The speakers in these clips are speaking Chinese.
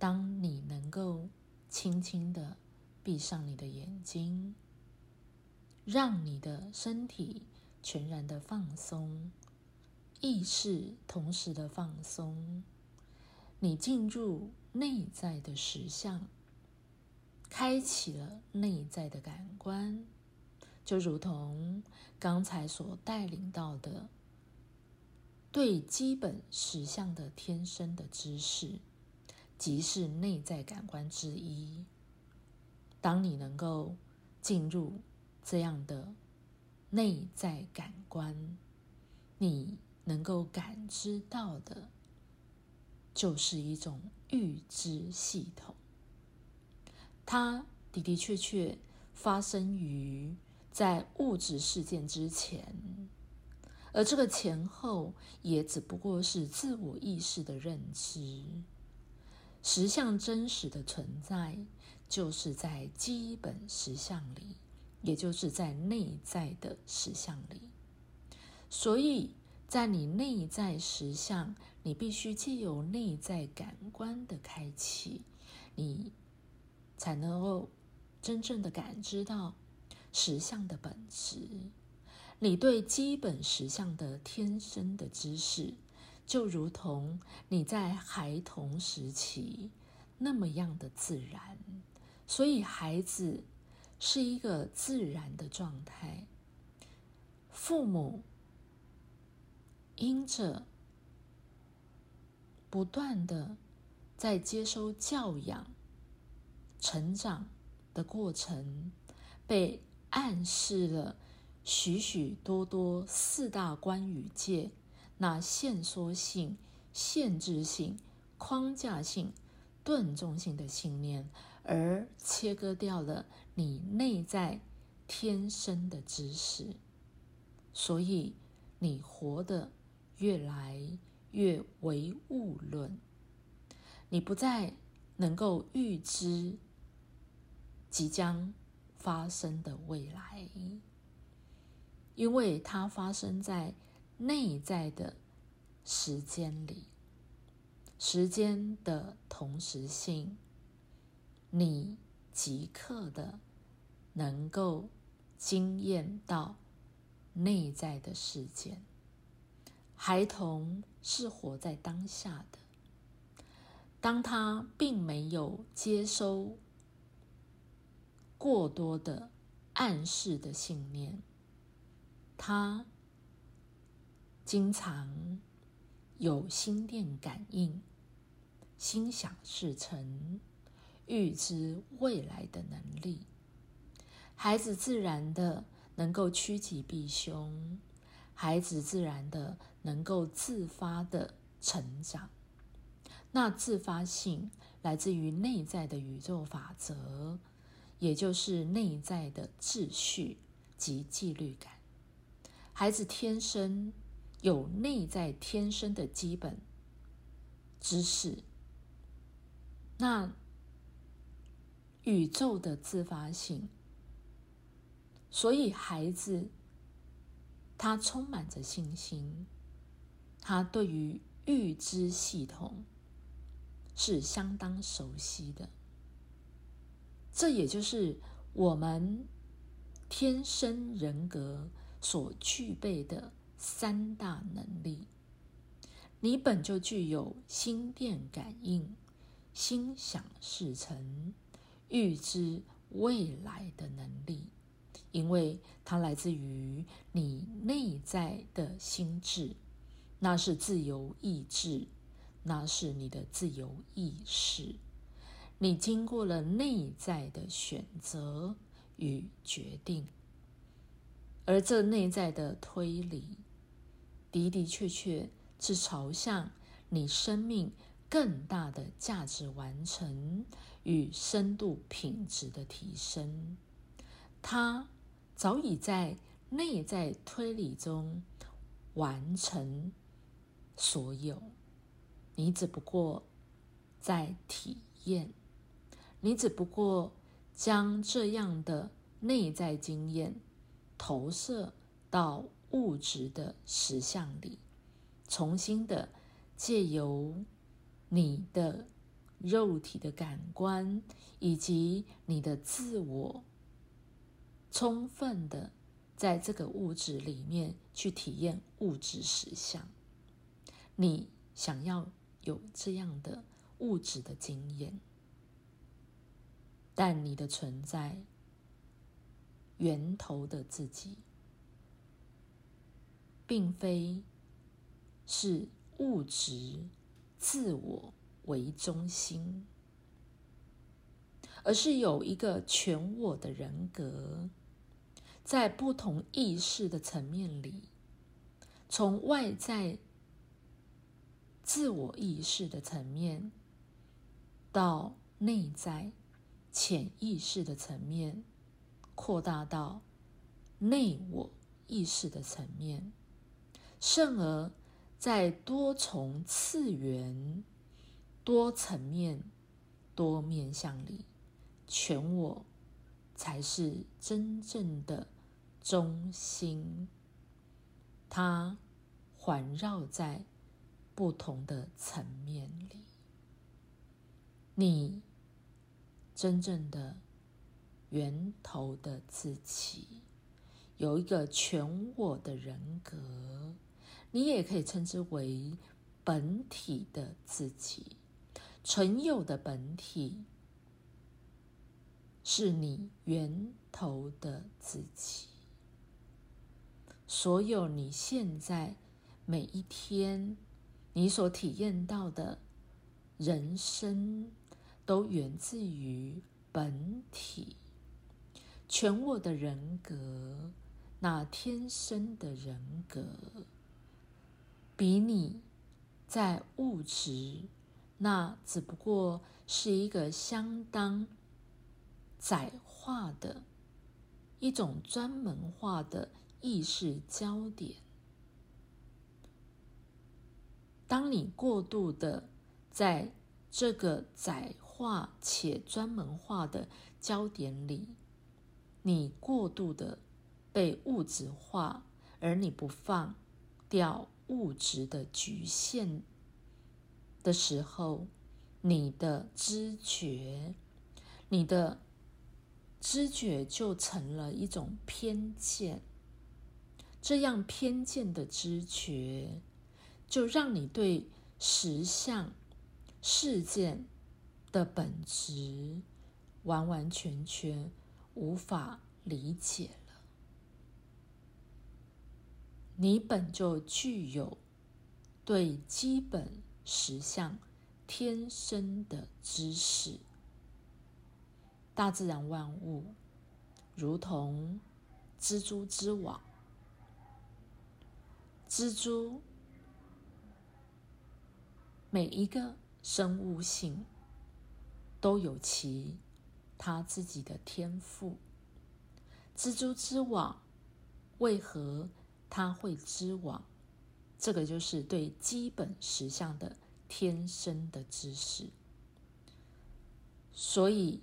当你能够轻轻的闭上你的眼睛，让你的身体全然的放松，意识同时的放松，你进入内在的实相，开启了内在的感官，就如同刚才所带领到的。对基本实相的天生的知识，即是内在感官之一。当你能够进入这样的内在感官，你能够感知到的，就是一种预知系统。它的的确确发生于在物质事件之前。而这个前后也只不过是自我意识的认知，实相真实的存在就是在基本实相里，也就是在内在的实相里。所以在你内在实相，你必须借由内在感官的开启，你才能够真正的感知到实相的本质。你对基本实相的天生的知识，就如同你在孩童时期那么样的自然，所以孩子是一个自然的状态。父母因着不断的在接收教养、成长的过程，被暗示了。许许多多四大关语界，那限缩性、限制性、框架性、顿重性的信念，而切割掉了你内在天生的知识，所以你活得越来越唯物论，你不再能够预知即将发生的未来。因为它发生在内在的时间里，时间的同时性，你即刻的能够经验到内在的事件。孩童是活在当下的，当他并没有接收过多的暗示的信念。他经常有心电感应、心想事成、预知未来的能力。孩子自然的能够趋吉避凶，孩子自然的能够自发的成长。那自发性来自于内在的宇宙法则，也就是内在的秩序及纪律感。孩子天生有内在天生的基本知识，那宇宙的自发性，所以孩子他充满着信心，他对于预知系统是相当熟悉的。这也就是我们天生人格。所具备的三大能力，你本就具有心电感应、心想事成、预知未来的能力，因为它来自于你内在的心智，那是自由意志，那是你的自由意识，你经过了内在的选择与决定。而这内在的推理，的的确确是朝向你生命更大的价值完成与深度品质的提升。它早已在内在推理中完成所有，你只不过在体验，你只不过将这样的内在经验。投射到物质的实相里，重新的借由你的肉体的感官以及你的自我，充分的在这个物质里面去体验物质实相。你想要有这样的物质的经验，但你的存在源头的自己，并非是物质自我。为中心，而是有一个全我的人格，在不同意识的层面里，从外在自我意识的层面，到内在潜意识的层面，扩大到内我意识的层面，甚而在多重次元。多层面、多面向里，全我才是真正的中心。它环绕在不同的层面里，你真正的源头的自己，有一个全我的人格，你也可以称之为本体的自己。纯有的本体，是你源头的自己。所有你现在每一天你所体验到的人生，都源自于本体。全我的人格，那天生的人格，比你在物质。那只不过是一个相当窄化的一种专门化的意识焦点。当你过度的在这个窄化且专门化的焦点里，你过度的被物质化，而你不放掉物质的局限。的时候，你的知觉，你的知觉就成了一种偏见。这样偏见的知觉，就让你对实相事件的本质完完全全无法理解了。你本就具有对基本。实相天生的知识，大自然万物如同蜘蛛之网，蜘蛛每一个生物性都有其他自己的天赋。蜘蛛之网为何他会织网？这个就是对基本实相的天生的知识，所以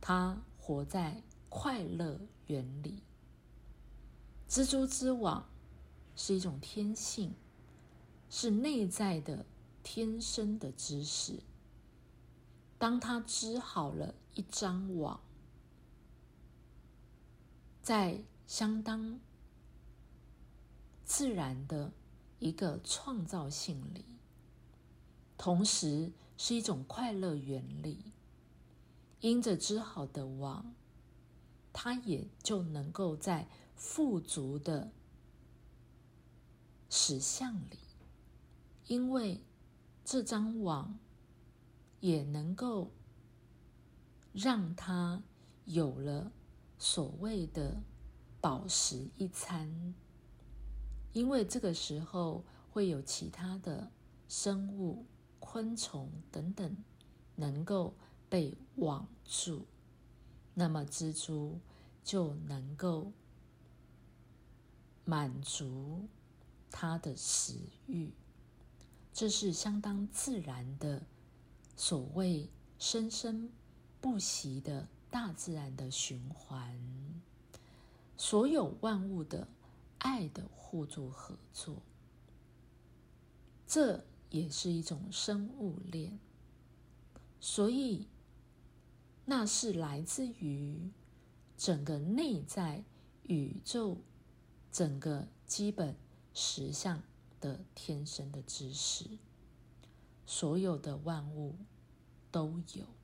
他活在快乐园里。蜘蛛织网是一种天性，是内在的天生的知识。当他织好了一张网，在相当自然的。一个创造性里，同时是一种快乐原理。因着织好的网，它也就能够在富足的实相里，因为这张网也能够让它有了所谓的饱食一餐。因为这个时候会有其他的生物、昆虫等等能够被网住，那么蜘蛛就能够满足它的食欲。这是相当自然的，所谓生生不息的大自然的循环，所有万物的。爱的互助合作，这也是一种生物链。所以那是来自于整个内在宇宙整个基本实相的天生的知识，所有的万物都有。